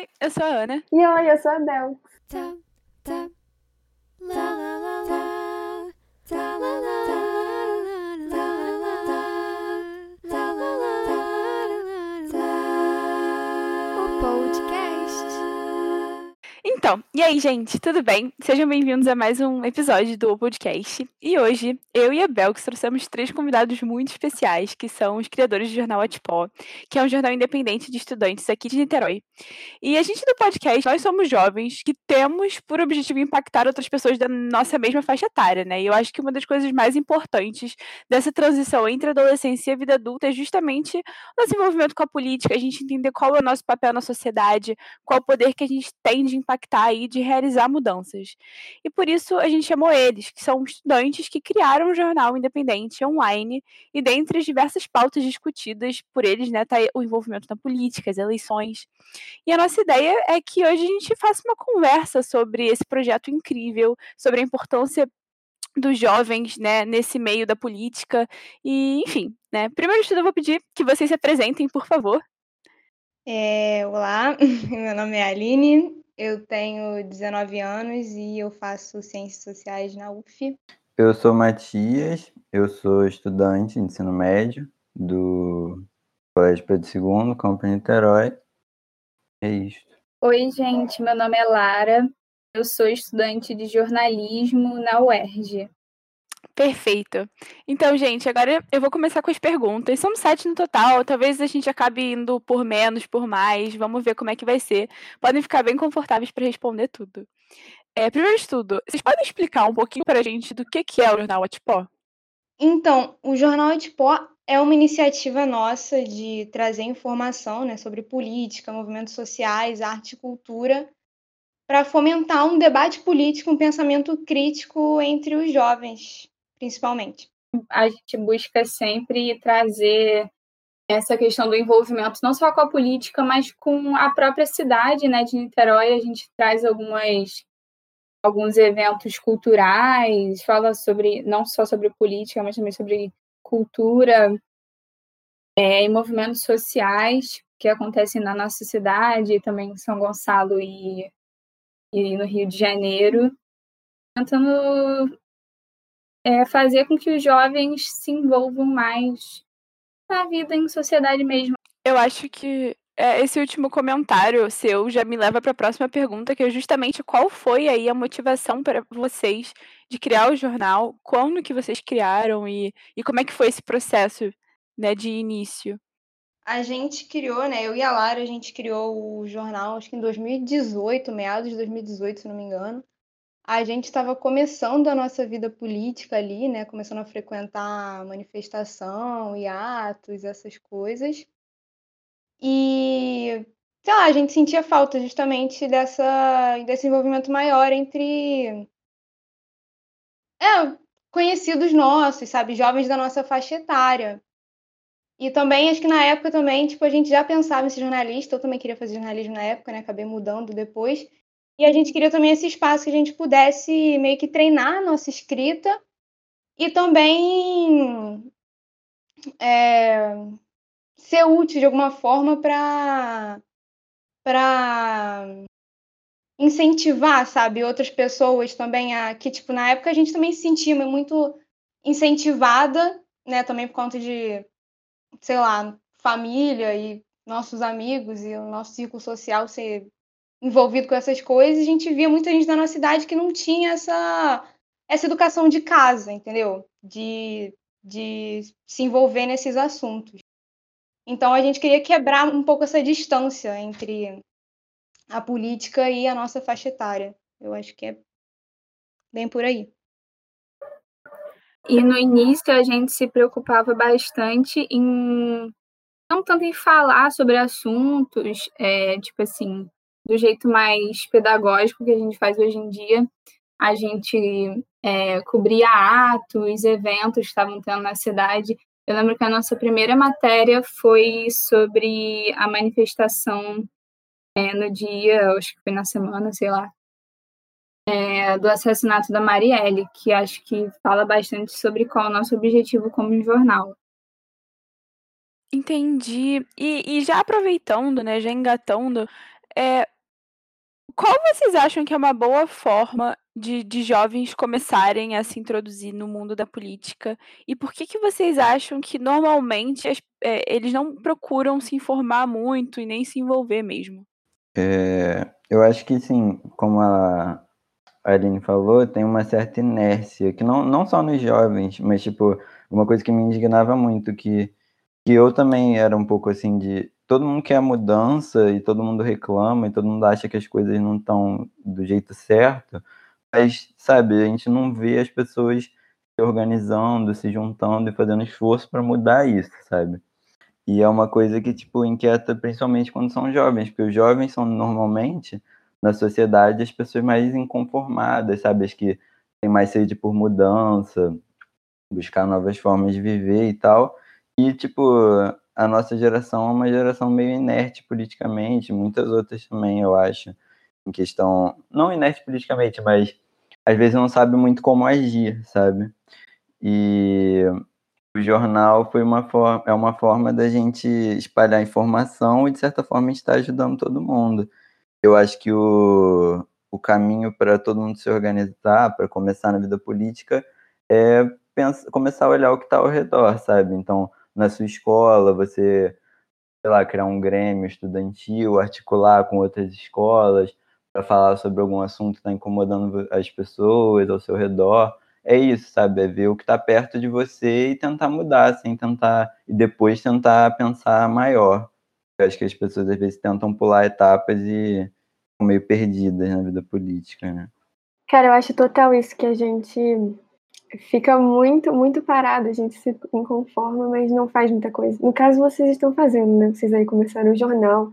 Oi, eu sou a Ana. E oi, eu sou a Bel. Tá, tá, lá, lá, Então, e aí, gente, tudo bem? Sejam bem-vindos a mais um episódio do podcast. E hoje, eu e a Bel, que trouxemos três convidados muito especiais, que são os criadores do jornal Atipó, que é um jornal independente de estudantes aqui de Niterói. E a gente do podcast, nós somos jovens que temos por objetivo impactar outras pessoas da nossa mesma faixa etária, né? E eu acho que uma das coisas mais importantes dessa transição entre adolescência e a vida adulta é justamente o nosso envolvimento com a política, a gente entender qual é o nosso papel na sociedade, qual o poder que a gente tem de impactar e de realizar mudanças. E por isso a gente chamou eles, que são estudantes que criaram um jornal independente online, e dentre as diversas pautas discutidas por eles, né, tá o envolvimento na política, as eleições. E a nossa ideia é que hoje a gente faça uma conversa sobre esse projeto incrível, sobre a importância dos jovens, né, nesse meio da política e, enfim, né. Primeiro de tudo eu vou pedir que vocês se apresentem, por favor. É, olá, meu nome é Aline, eu tenho 19 anos e eu faço Ciências Sociais na UF. Eu sou Matias, eu sou estudante de ensino médio do Colégio Pedro II, Campo Niterói. É isto. Oi, gente, meu nome é Lara, eu sou estudante de jornalismo na UERJ. Perfeito. Então, gente, agora eu vou começar com as perguntas. São sete no total, talvez a gente acabe indo por menos, por mais. Vamos ver como é que vai ser. Podem ficar bem confortáveis para responder tudo. É, primeiro de tudo, vocês podem explicar um pouquinho para a gente do que, que é o Jornal Atipó? Então, o Jornal Atipó é uma iniciativa nossa de trazer informação né, sobre política, movimentos sociais, arte e cultura, para fomentar um debate político, um pensamento crítico entre os jovens, principalmente. A gente busca sempre trazer essa questão do envolvimento não só com a política, mas com a própria cidade né, de Niterói. A gente traz algumas alguns eventos culturais, fala sobre não só sobre política, mas também sobre cultura é, e movimentos sociais que acontecem na nossa cidade, também em São Gonçalo e, e no Rio de Janeiro, tentando é, fazer com que os jovens se envolvam mais na vida em sociedade mesmo. Eu acho que é, esse último comentário seu já me leva para a próxima pergunta, que é justamente qual foi aí a motivação para vocês de criar o jornal, quando que vocês criaram e, e como é que foi esse processo né, de início? A gente criou, né? Eu e a Lara, a gente criou o jornal, acho que em 2018, meados de 2018, se não me engano. A gente estava começando a nossa vida política ali, né? Começando a frequentar manifestação e atos, essas coisas. E, sei lá, a gente sentia falta justamente dessa, desse envolvimento maior entre é, conhecidos nossos, sabe? Jovens da nossa faixa etária. E também, acho que na época também, tipo, a gente já pensava em ser jornalista, eu também queria fazer jornalismo na época, né? Acabei mudando depois. E a gente queria também esse espaço que a gente pudesse meio que treinar a nossa escrita e também é, ser útil de alguma forma para para incentivar, sabe, outras pessoas também a que tipo na época a gente também se sentia muito incentivada, né, também por conta de sei lá, família e nossos amigos e o nosso círculo social ser envolvido com essas coisas, a gente via muita gente da nossa cidade que não tinha essa essa educação de casa, entendeu? De, de se envolver nesses assuntos. Então a gente queria quebrar um pouco essa distância entre a política e a nossa faixa etária. Eu acho que é bem por aí. E no início a gente se preocupava bastante em não tanto em falar sobre assuntos, é, tipo assim, do jeito mais pedagógico que a gente faz hoje em dia. A gente é, cobria atos, eventos que estavam tendo na cidade eu lembro que a nossa primeira matéria foi sobre a manifestação é, no dia, acho que foi na semana, sei lá, é, do assassinato da Marielle, que acho que fala bastante sobre qual é o nosso objetivo como jornal. Entendi. E, e já aproveitando, né, já engatando, é, qual vocês acham que é uma boa forma de, de jovens começarem a se introduzir no mundo da política? E por que, que vocês acham que normalmente as- é, eles não procuram se informar muito e nem se envolver mesmo? É, eu acho que sim, como a Aline falou, tem uma certa inércia, que não, não só nos jovens, mas tipo, uma coisa que me indignava muito, que, que eu também era um pouco assim de. Todo mundo quer mudança e todo mundo reclama e todo mundo acha que as coisas não estão do jeito certo, mas, sabe, a gente não vê as pessoas se organizando, se juntando e fazendo esforço para mudar isso, sabe? E é uma coisa que, tipo, inquieta principalmente quando são jovens, porque os jovens são normalmente, na sociedade, as pessoas mais inconformadas, sabe? As que têm mais sede por mudança, buscar novas formas de viver e tal. E, tipo, a nossa geração é uma geração meio inerte politicamente, muitas outras também, eu acho, em questão, não inerte politicamente, mas às vezes não sabe muito como agir, sabe? E o jornal foi uma forma, é uma forma da gente espalhar informação e, de certa forma, está ajudando todo mundo. Eu acho que o, o caminho para todo mundo se organizar, para começar na vida política, é pensa, começar a olhar o que está ao redor, sabe? Então, na sua escola, você, sei lá, criar um grêmio estudantil, articular com outras escolas para falar sobre algum assunto que está incomodando as pessoas ao seu redor é isso, sabe? É ver o que está perto de você e tentar mudar, sem tentar. E depois tentar pensar maior. Eu acho que as pessoas às vezes tentam pular etapas e ficam meio perdidas na vida política, né? Cara, eu acho total isso que a gente fica muito, muito parado, a gente se inconforma, mas não faz muita coisa. No caso, vocês estão fazendo, né? Vocês aí começaram o jornal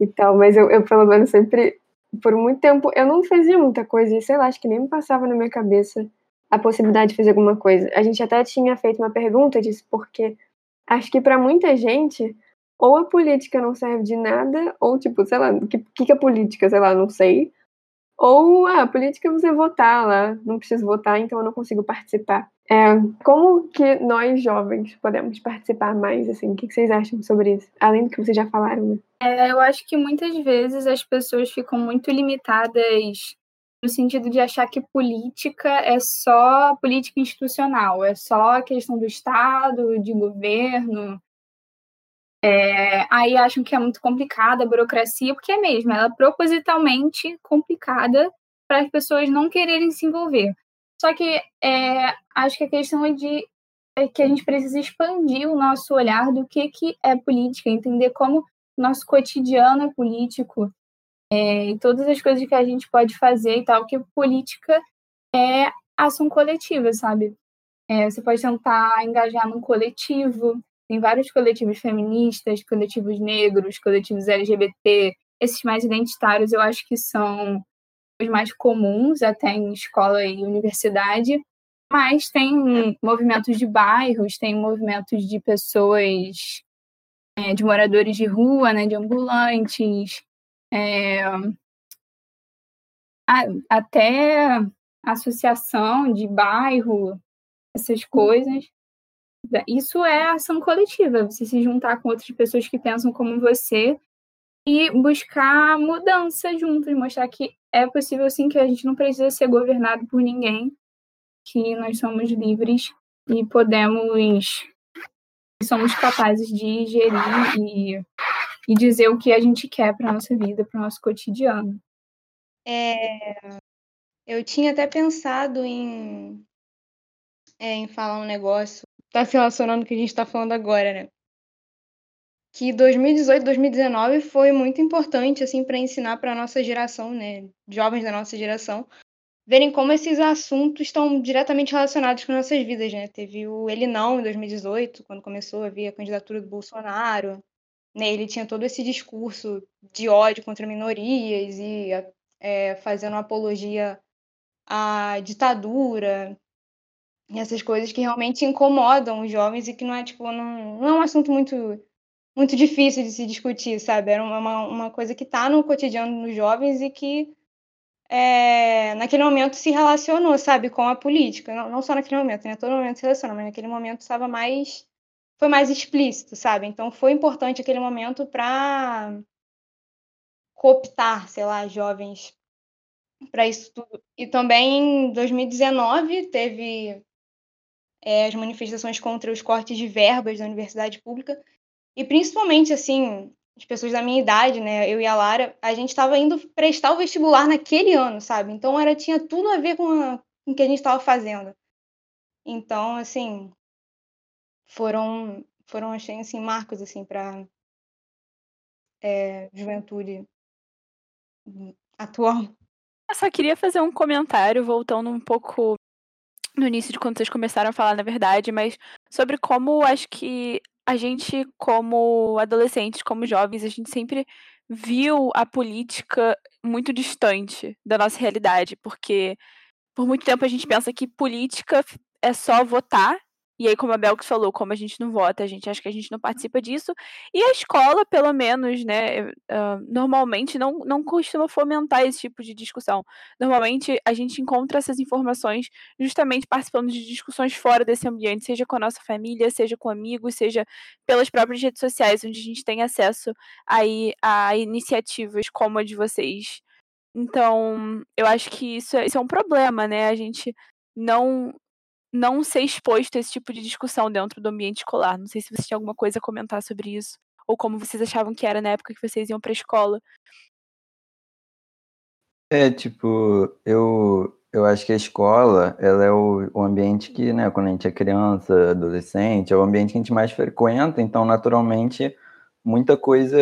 e tal, mas eu, eu pelo menos sempre, por muito tempo, eu não fazia muita coisa, e sei lá, acho que nem me passava na minha cabeça a possibilidade de fazer alguma coisa. A gente até tinha feito uma pergunta disso, porque acho que para muita gente, ou a política não serve de nada, ou tipo, sei lá, o que, que é política? Sei lá, não sei. Ou ah, a política é você votar lá, não preciso votar, então eu não consigo participar. É, como que nós jovens podemos participar mais? Assim, o que vocês acham sobre isso? Além do que vocês já falaram, né? É, eu acho que muitas vezes as pessoas ficam muito limitadas no sentido de achar que política é só política institucional, é só questão do Estado, de governo. É, aí acham que é muito complicada a burocracia, porque é mesmo, ela é propositalmente complicada para as pessoas não quererem se envolver. Só que é, acho que a questão é de é que a gente precisa expandir o nosso olhar do que, que é política, entender como nosso cotidiano é político, é, e todas as coisas que a gente pode fazer e tal, que política é ação coletiva, sabe? É, você pode tentar engajar num coletivo, tem vários coletivos feministas, coletivos negros, coletivos LGBT, esses mais identitários eu acho que são os mais comuns até em escola e universidade, mas tem movimentos de bairros, tem movimentos de pessoas, é, de moradores de rua, né, de ambulantes, é, até associação de bairro, essas coisas. Isso é ação coletiva, você se juntar com outras pessoas que pensam como você e buscar mudança juntos, mostrar que é possível sim, que a gente não precisa ser governado por ninguém, que nós somos livres e podemos, somos capazes de gerir e, e dizer o que a gente quer para nossa vida, para o nosso cotidiano. É, eu tinha até pensado em, é, em falar um negócio, tá se relacionando com o que a gente está falando agora, né? Que 2018, 2019 foi muito importante assim para ensinar para nossa geração, né, jovens da nossa geração, verem como esses assuntos estão diretamente relacionados com nossas vidas, né? Teve o Ele Não em 2018, quando começou a vir a candidatura do Bolsonaro, né? Ele tinha todo esse discurso de ódio contra minorias e é, fazendo apologia à ditadura, essas coisas que realmente incomodam os jovens e que não é tipo não, não é um assunto muito muito difícil de se discutir, sabe? Era uma, uma coisa que está no cotidiano dos jovens e que é, naquele momento se relacionou, sabe, com a política. Não, não só naquele momento, né? Todo momento se relaciona, mas naquele momento estava mais. Foi mais explícito, sabe? Então foi importante aquele momento para cooptar, sei lá, jovens para isso tudo. E também em 2019 teve é, as manifestações contra os cortes de verbas da universidade pública e principalmente assim as pessoas da minha idade, né, eu e a Lara, a gente estava indo prestar o vestibular naquele ano, sabe? Então era tinha tudo a ver com, a, com o que a gente estava fazendo. Então, assim, foram foram achei assim marcos assim para é, juventude atual. Eu só queria fazer um comentário, voltando um pouco no início de quando vocês começaram a falar, na verdade, mas sobre como acho que a gente, como adolescentes, como jovens, a gente sempre viu a política muito distante da nossa realidade, porque por muito tempo a gente pensa que política é só votar e aí, como a Belks falou, como a gente não vota, a gente acha que a gente não participa disso. E a escola, pelo menos, né, uh, normalmente não, não costuma fomentar esse tipo de discussão. Normalmente a gente encontra essas informações justamente participando de discussões fora desse ambiente, seja com a nossa família, seja com amigos, seja pelas próprias redes sociais, onde a gente tem acesso aí a iniciativas como a de vocês. Então, eu acho que isso é, isso é um problema, né? A gente não não ser exposto a esse tipo de discussão dentro do ambiente escolar. Não sei se você tinha alguma coisa a comentar sobre isso, ou como vocês achavam que era na época que vocês iam para a escola. É, tipo, eu, eu acho que a escola, ela é o, o ambiente que, né, quando a gente é criança, adolescente, é o ambiente que a gente mais frequenta, então, naturalmente, muita coisa,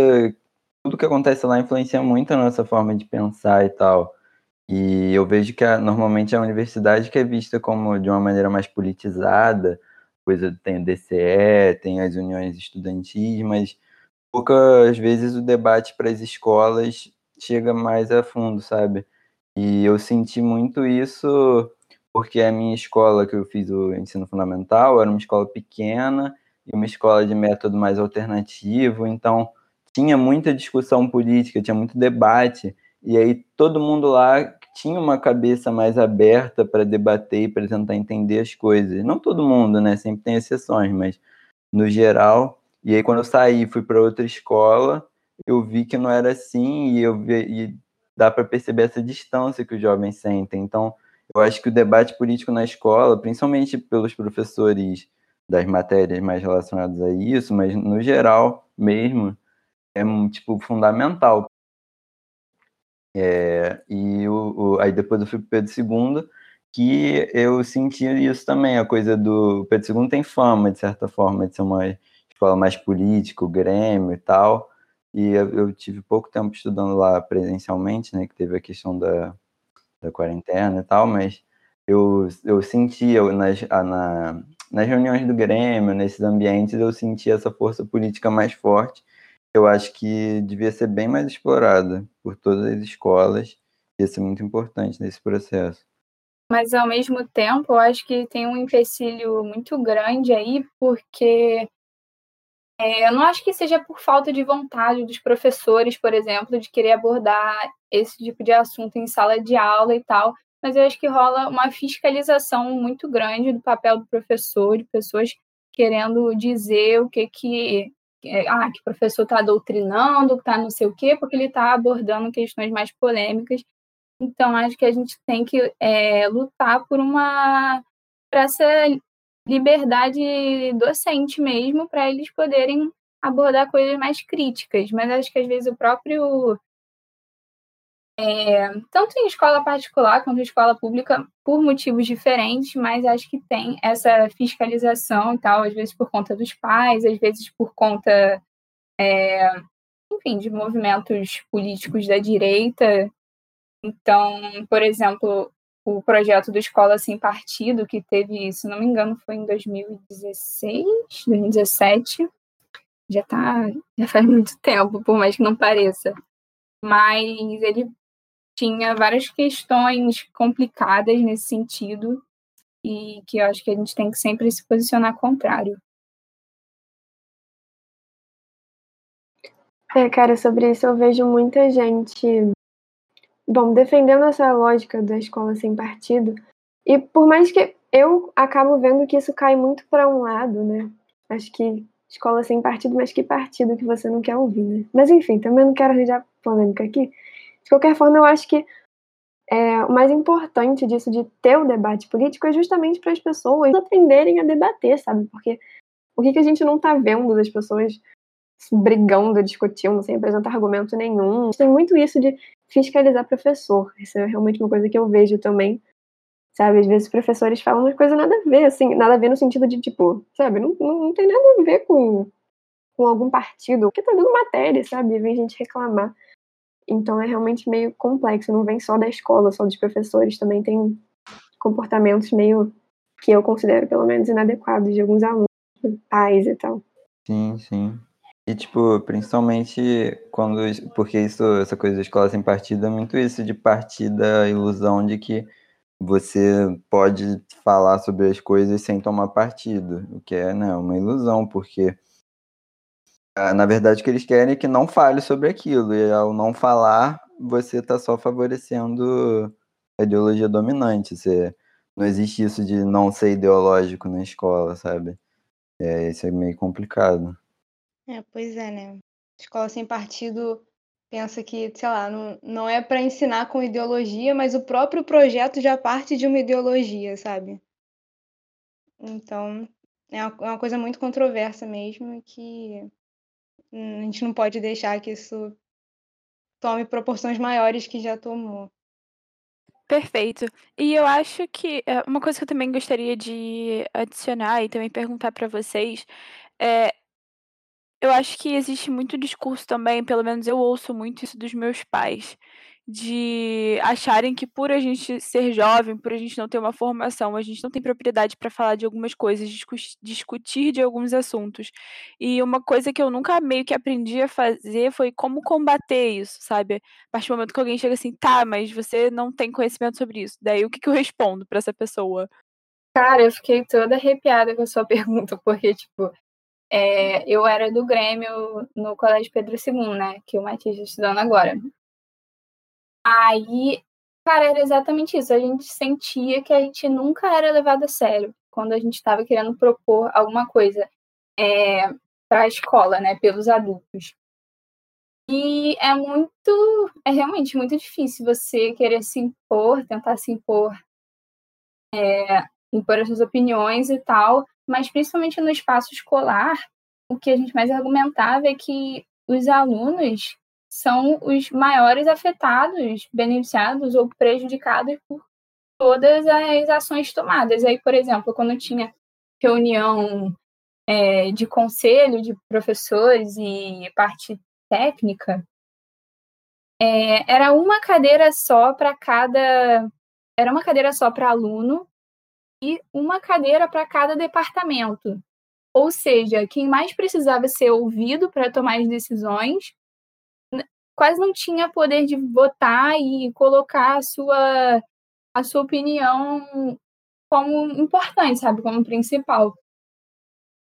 tudo que acontece lá influencia muito a nossa forma de pensar e tal. E eu vejo que a, normalmente a universidade que é vista como de uma maneira mais politizada, coisa tem o DCE, tem as uniões estudantis, mas poucas vezes o debate para as escolas chega mais a fundo, sabe? E eu senti muito isso porque a minha escola que eu fiz o ensino fundamental era uma escola pequena e uma escola de método mais alternativo, então tinha muita discussão política, tinha muito debate. E aí todo mundo lá tinha uma cabeça mais aberta para debater e para tentar entender as coisas. Não todo mundo, né? Sempre tem exceções, mas no geral. E aí quando eu saí, fui para outra escola, eu vi que não era assim e eu vi, e dá para perceber essa distância que os jovens sentem. Então, eu acho que o debate político na escola, principalmente pelos professores das matérias mais relacionadas a isso, mas no geral mesmo, é tipo fundamental é, e o, o, aí depois eu fui para Pedro II, que eu senti isso também, a coisa do Pedro II tem fama, de certa forma, de ser uma escola mais política, o Grêmio e tal, e eu, eu, tive pouco tempo estudando lá presencialmente, né, que teve a questão da, da quarentena e tal, mas eu, eu sentia nas, na, nas reuniões do Grêmio, nesses ambientes, eu sentia essa força política mais forte, eu acho que devia ser bem mais explorada por todas as escolas, ia ser muito importante nesse processo. Mas, ao mesmo tempo, eu acho que tem um empecilho muito grande aí, porque é, eu não acho que seja por falta de vontade dos professores, por exemplo, de querer abordar esse tipo de assunto em sala de aula e tal, mas eu acho que rola uma fiscalização muito grande do papel do professor, de pessoas querendo dizer o que, que ah, que o professor está doutrinando, está não sei o quê, porque ele está abordando questões mais polêmicas. Então, acho que a gente tem que é, lutar por uma por essa liberdade docente mesmo, para eles poderem abordar coisas mais críticas. Mas acho que às vezes o próprio é, tanto em escola particular quanto em escola pública, por motivos diferentes, mas acho que tem essa fiscalização e tal, às vezes por conta dos pais, às vezes por conta, é, enfim, de movimentos políticos da direita. Então, por exemplo, o projeto do Escola Sem Partido, que teve, se não me engano, foi em 2016, 2017, já tá, já faz muito tempo, por mais que não pareça mas ele tinha várias questões complicadas nesse sentido e que eu acho que a gente tem que sempre se posicionar contrário. É, cara, sobre isso eu vejo muita gente, bom, defendendo essa lógica da escola sem partido, e por mais que eu acabo vendo que isso cai muito para um lado, né? Acho que escola sem partido, mas que partido que você não quer ouvir, né? Mas enfim, também não quero arranjar polêmica aqui. De qualquer forma, eu acho que é, o mais importante disso de ter o debate político é justamente para as pessoas aprenderem a debater, sabe? Porque o que, que a gente não está vendo das pessoas brigando, discutindo, sem apresentar argumento nenhum. Tem muito isso de fiscalizar professor. Isso é realmente uma coisa que eu vejo também. Sabe, às vezes professores falam umas coisas nada a ver, assim, nada a ver no sentido de, tipo, sabe, não, não, não tem nada a ver com, com algum partido, porque tá dando matéria, sabe, vem gente reclamar. Então é realmente meio complexo, não vem só da escola, só dos professores, também tem comportamentos meio que eu considero pelo menos inadequados de alguns alunos, pais e tal. Sim, sim. E, tipo, principalmente quando. Porque isso, essa coisa da escola sem partido é muito isso de partir da ilusão de que você pode falar sobre as coisas sem tomar partido, o que é né, uma ilusão, porque na verdade o que eles querem é que não fale sobre aquilo, e ao não falar, você está só favorecendo a ideologia dominante. Você, não existe isso de não ser ideológico na escola, sabe? É, isso é meio complicado. É, pois é, né? Escola sem partido pensa que, sei lá, não, não é para ensinar com ideologia, mas o próprio projeto já parte de uma ideologia, sabe? Então, é uma, é uma coisa muito controversa mesmo que a gente não pode deixar que isso tome proporções maiores que já tomou. Perfeito. E eu acho que é, uma coisa que eu também gostaria de adicionar e também perguntar para vocês é eu acho que existe muito discurso também, pelo menos eu ouço muito isso dos meus pais, de acharem que por a gente ser jovem, por a gente não ter uma formação, a gente não tem propriedade para falar de algumas coisas, discu discutir de alguns assuntos. E uma coisa que eu nunca meio que aprendi a fazer foi como combater isso, sabe? A partir do momento que alguém chega assim, tá, mas você não tem conhecimento sobre isso. Daí o que, que eu respondo para essa pessoa? Cara, eu fiquei toda arrepiada com a sua pergunta, porque, tipo, é, eu era do Grêmio no Colégio Pedro II, né? Que o Matias está estudando agora. Aí, cara, era exatamente isso. A gente sentia que a gente nunca era levado a sério quando a gente estava querendo propor alguma coisa é, para a escola, né? Pelos adultos. E é muito, é realmente muito difícil você querer se impor, tentar se impor, é, impor as suas opiniões e tal, mas principalmente no espaço escolar, o que a gente mais argumentava é que os alunos são os maiores afetados, beneficiados ou prejudicados por todas as ações tomadas. Aí, por exemplo, quando tinha reunião é, de conselho de professores e parte técnica, é, era uma cadeira só para cada. Era uma cadeira só para aluno e uma cadeira para cada departamento. Ou seja, quem mais precisava ser ouvido para tomar as decisões quase não tinha poder de votar e colocar a sua, a sua opinião como importante, sabe? Como principal.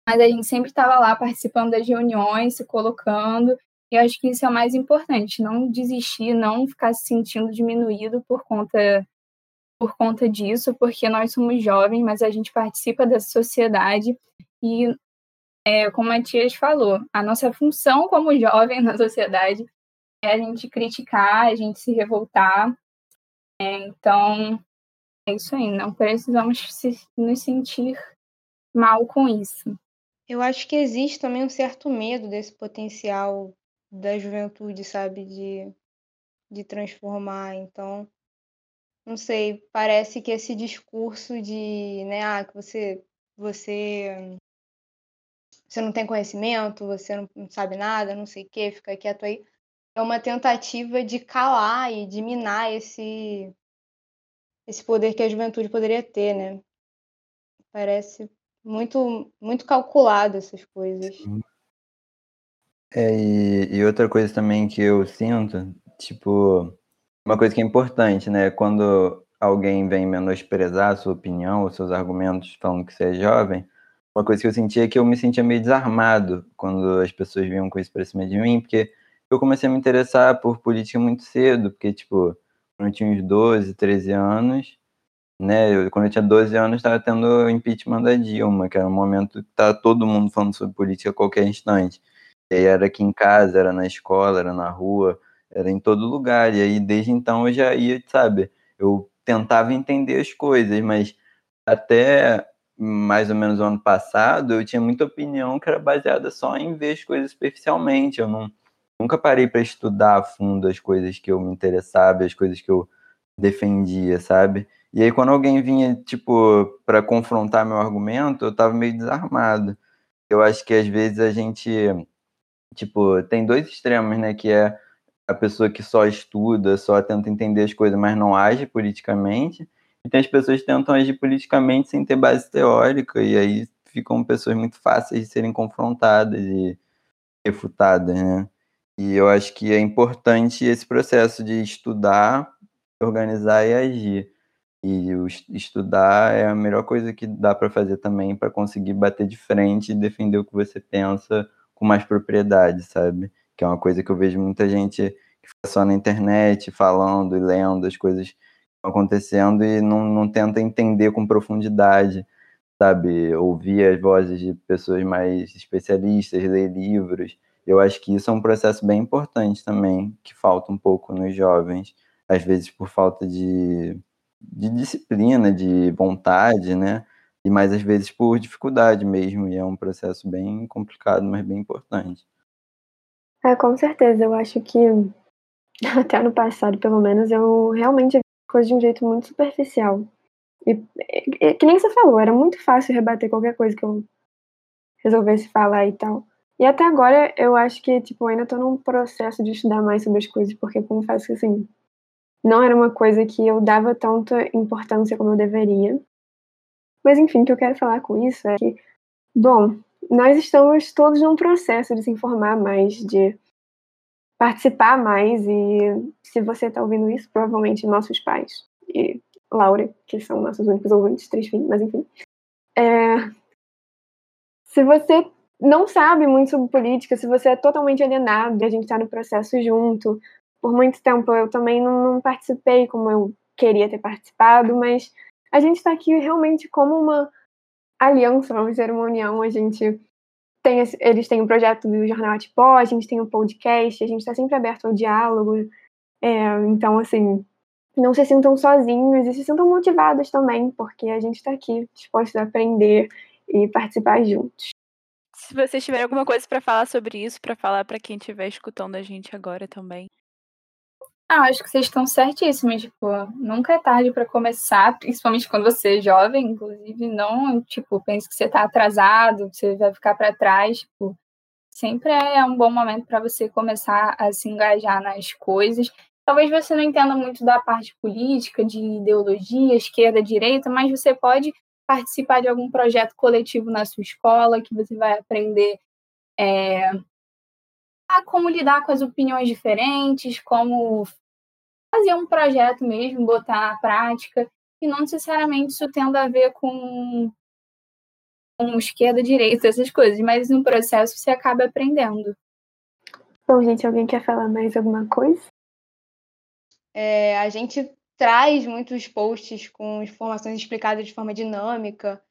Mas a gente sempre estava lá participando das reuniões, se colocando, e eu acho que isso é o mais importante, não desistir, não ficar se sentindo diminuído por conta por conta disso, porque nós somos jovens, mas a gente participa dessa sociedade e, é, como a Tias falou, a nossa função como jovem na sociedade é a gente criticar, a gente se revoltar. É, então, é isso aí, não precisamos se, nos sentir mal com isso. Eu acho que existe também um certo medo desse potencial da juventude, sabe, de, de transformar. Então, não sei, parece que esse discurso de, né, ah, que você você você não tem conhecimento, você não, sabe nada, não sei o quê, fica quieto aí, é uma tentativa de calar e de minar esse esse poder que a juventude poderia ter, né? Parece muito muito calculado essas coisas. É, e, e outra coisa também que eu sinto, tipo, uma coisa que é importante, né? Quando alguém vem menosprezar a sua opinião, os seus argumentos falando que você é jovem, uma coisa que eu sentia é que eu me sentia meio desarmado quando as pessoas vinham com isso pra cima de mim, porque eu comecei a me interessar por política muito cedo, porque, tipo, quando eu tinha uns 12, 13 anos, né? Eu, quando eu tinha 12 anos, estava tendo o impeachment da Dilma, que era um momento que tá todo mundo falando sobre política a qualquer instante. E aí era aqui em casa, era na escola, era na rua, era em todo lugar. E aí, desde então, eu já ia, sabe? Eu tentava entender as coisas, mas até mais ou menos o ano passado, eu tinha muita opinião que era baseada só em ver as coisas superficialmente. Eu não, nunca parei para estudar a fundo as coisas que eu me interessava, as coisas que eu defendia, sabe? E aí quando alguém vinha, tipo, para confrontar meu argumento, eu tava meio desarmado. Eu acho que às vezes a gente, tipo, tem dois extremos, né, que é a pessoa que só estuda, só tenta entender as coisas, mas não age politicamente, e tem as pessoas que tentam agir politicamente sem ter base teórica, e aí ficam pessoas muito fáceis de serem confrontadas e refutadas, né? E eu acho que é importante esse processo de estudar, organizar e agir. E estudar é a melhor coisa que dá para fazer também para conseguir bater de frente e defender o que você pensa com mais propriedade, sabe? Que é uma coisa que eu vejo muita gente que fica só na internet falando e lendo as coisas acontecendo e não, não tenta entender com profundidade, sabe? Ouvir as vozes de pessoas mais especialistas, ler livros. Eu acho que isso é um processo bem importante também, que falta um pouco nos jovens, às vezes por falta de, de disciplina, de vontade, né? E mais às vezes por dificuldade mesmo, e é um processo bem complicado, mas bem importante. É, com certeza. Eu acho que até no passado, pelo menos, eu realmente vi coisas de um jeito muito superficial. E, e, que nem você falou, era muito fácil rebater qualquer coisa que eu resolvesse falar e tal. E até agora eu acho que, tipo, ainda tô num processo de estudar mais sobre as coisas, porque confesso que, assim, não era uma coisa que eu dava tanta importância como eu deveria. Mas, enfim, o que eu quero falar com isso é que, bom, nós estamos todos num processo de se informar mais, de participar mais, e se você está ouvindo isso, provavelmente nossos pais e Laura, que são nossos únicos ouvintes, três filhos, mas enfim. É... Se você não sabe muito sobre política, se você é totalmente alienado a gente está no processo junto, por muito tempo eu também não, não participei como eu queria ter participado, mas a gente está aqui realmente como uma aliança, vamos dizer, uma união. A gente tem, eles têm o um projeto do Jornal Atipó, a gente tem o um podcast, a gente está sempre aberto ao diálogo. É, então, assim, não se sintam sozinhos e se sintam motivados também, porque a gente está aqui dispostos a aprender e participar juntos. Se vocês tiverem alguma coisa para falar sobre isso, para falar para quem estiver escutando a gente agora também. Ah, acho que vocês estão certíssimos. Tipo, nunca é tarde para começar, principalmente quando você é jovem, inclusive, não, tipo, pense que você está atrasado, você vai ficar para trás, tipo, sempre é um bom momento para você começar a se engajar nas coisas. Talvez você não entenda muito da parte política, de ideologia, esquerda, direita, mas você pode participar de algum projeto coletivo na sua escola, que você vai aprender é, a como lidar com as opiniões diferentes, como fazer um projeto mesmo, botar na prática, e não necessariamente isso tendo a ver com, com esquerda, direita, essas coisas, mas no processo você acaba aprendendo. Bom, gente, alguém quer falar mais alguma coisa? É, a gente traz muitos posts com informações explicadas de forma dinâmica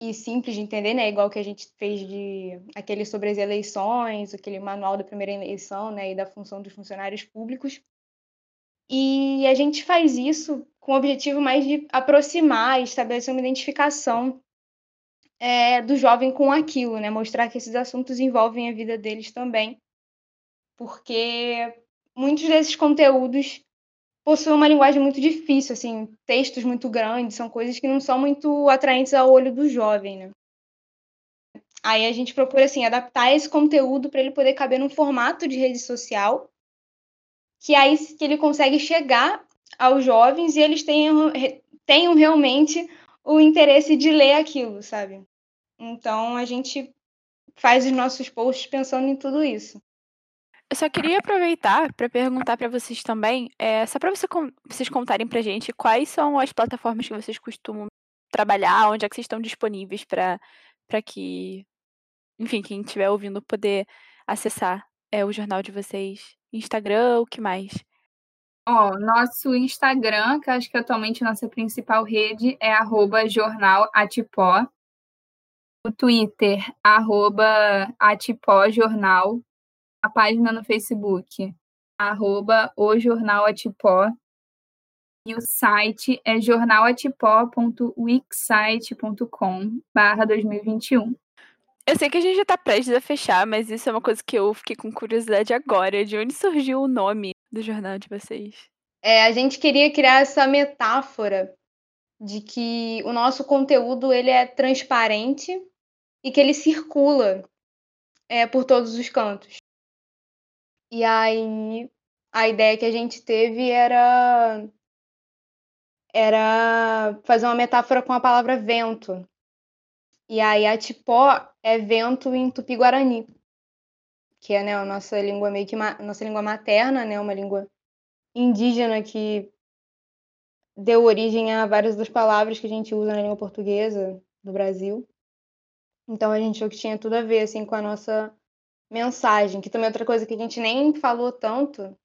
e simples de entender, né? Igual que a gente fez de aquele sobre as eleições, aquele manual da primeira eleição, né? E da função dos funcionários públicos. E a gente faz isso com o objetivo mais de aproximar e estabelecer uma identificação é, do jovem com aquilo, né? Mostrar que esses assuntos envolvem a vida deles também. Porque muitos desses conteúdos possuem uma linguagem muito difícil, assim, textos muito grandes, são coisas que não são muito atraentes ao olho do jovem, né? Aí a gente procura assim adaptar esse conteúdo para ele poder caber num formato de rede social, que aí que ele consegue chegar aos jovens e eles tenham, tenham realmente o interesse de ler aquilo, sabe? Então a gente faz os nossos posts pensando em tudo isso. Eu só queria aproveitar para perguntar para vocês também, é, só para você, vocês contarem para gente quais são as plataformas que vocês costumam trabalhar, onde é que vocês estão disponíveis para que, enfim, quem estiver ouvindo poder acessar é, o jornal de vocês. Instagram, o que mais? Ó, nosso Instagram, que acho que atualmente nossa principal rede é arroba jornal Atipó. O Twitter, arroba Atipó Jornal. A página no Facebook, arroba o Jornal Atipó. E o site é jornalatipó.wixsite.com barra 2021. Eu sei que a gente já tá prestes a fechar, mas isso é uma coisa que eu fiquei com curiosidade agora. De onde surgiu o nome do jornal de vocês? É, a gente queria criar essa metáfora de que o nosso conteúdo ele é transparente e que ele circula é, por todos os cantos. E aí a ideia que a gente teve era era fazer uma metáfora com a palavra vento. E aí a tipó é vento em tupi-guarani, que é né, a nossa língua meio que nossa língua materna, né, uma língua indígena que deu origem a várias das palavras que a gente usa na língua portuguesa do Brasil. Então a gente achou que tinha tudo a ver assim com a nossa mensagem, que também é outra coisa que a gente nem falou tanto,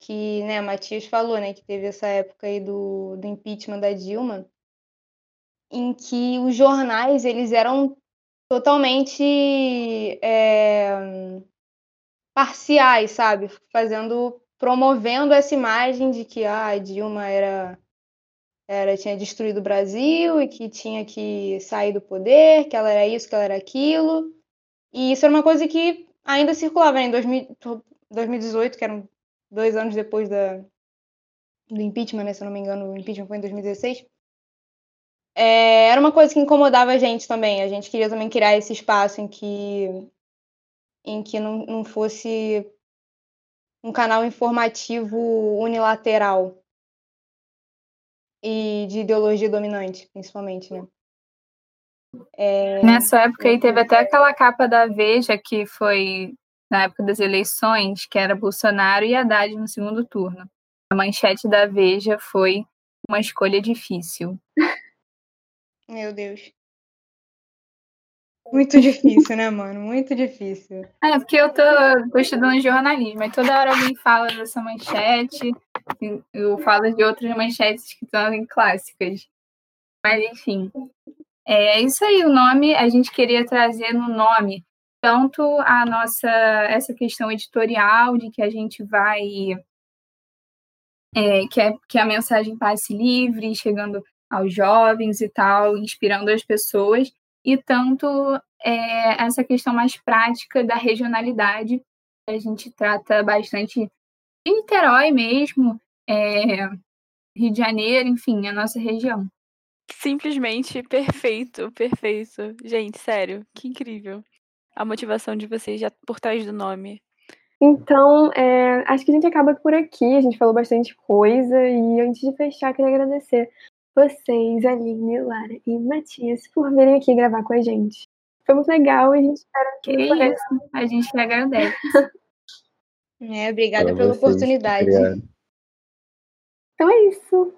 que, né, Matias falou, né, que teve essa época aí do, do impeachment da Dilma, em que os jornais, eles eram totalmente é, parciais, sabe? Fazendo, promovendo essa imagem de que ah, a Dilma era, era tinha destruído o Brasil e que tinha que sair do poder, que ela era isso, que ela era aquilo. E isso era uma coisa que ainda circulava né, em 2000, 2018, que eram dois anos depois da, do impeachment, né? Se eu não me engano, o impeachment foi em 2016. É, era uma coisa que incomodava a gente também. A gente queria também criar esse espaço em que, em que não, não fosse um canal informativo unilateral e de ideologia dominante, principalmente, né? É... Nessa época aí teve até aquela capa da Veja que foi na época das eleições, que era Bolsonaro e Haddad no segundo turno. A manchete da Veja foi uma escolha difícil. Meu Deus. Muito difícil, né, mano? Muito difícil. É, porque eu tô, tô estudando jornalismo, e toda hora alguém fala dessa manchete, eu falo de outras manchetes que estão clássicas. Mas, enfim. É isso aí, o nome, a gente queria trazer no nome tanto a nossa essa questão editorial de que a gente vai é, que, é, que a mensagem passe livre, chegando aos jovens e tal, inspirando as pessoas, e tanto é, essa questão mais prática da regionalidade, que a gente trata bastante em Niterói mesmo, é, Rio de Janeiro, enfim, a nossa região. Simplesmente perfeito, perfeito. Gente, sério, que incrível a motivação de vocês já por trás do nome? Então, é, acho que a gente acaba por aqui. A gente falou bastante coisa. E antes de fechar, queria agradecer vocês, Aline, Lara e Matias, por virem aqui gravar com a gente. Foi muito legal e a gente espera que, que isso. A gente que agradece. é, obrigada pela vocês, oportunidade. Obrigado. Então é isso.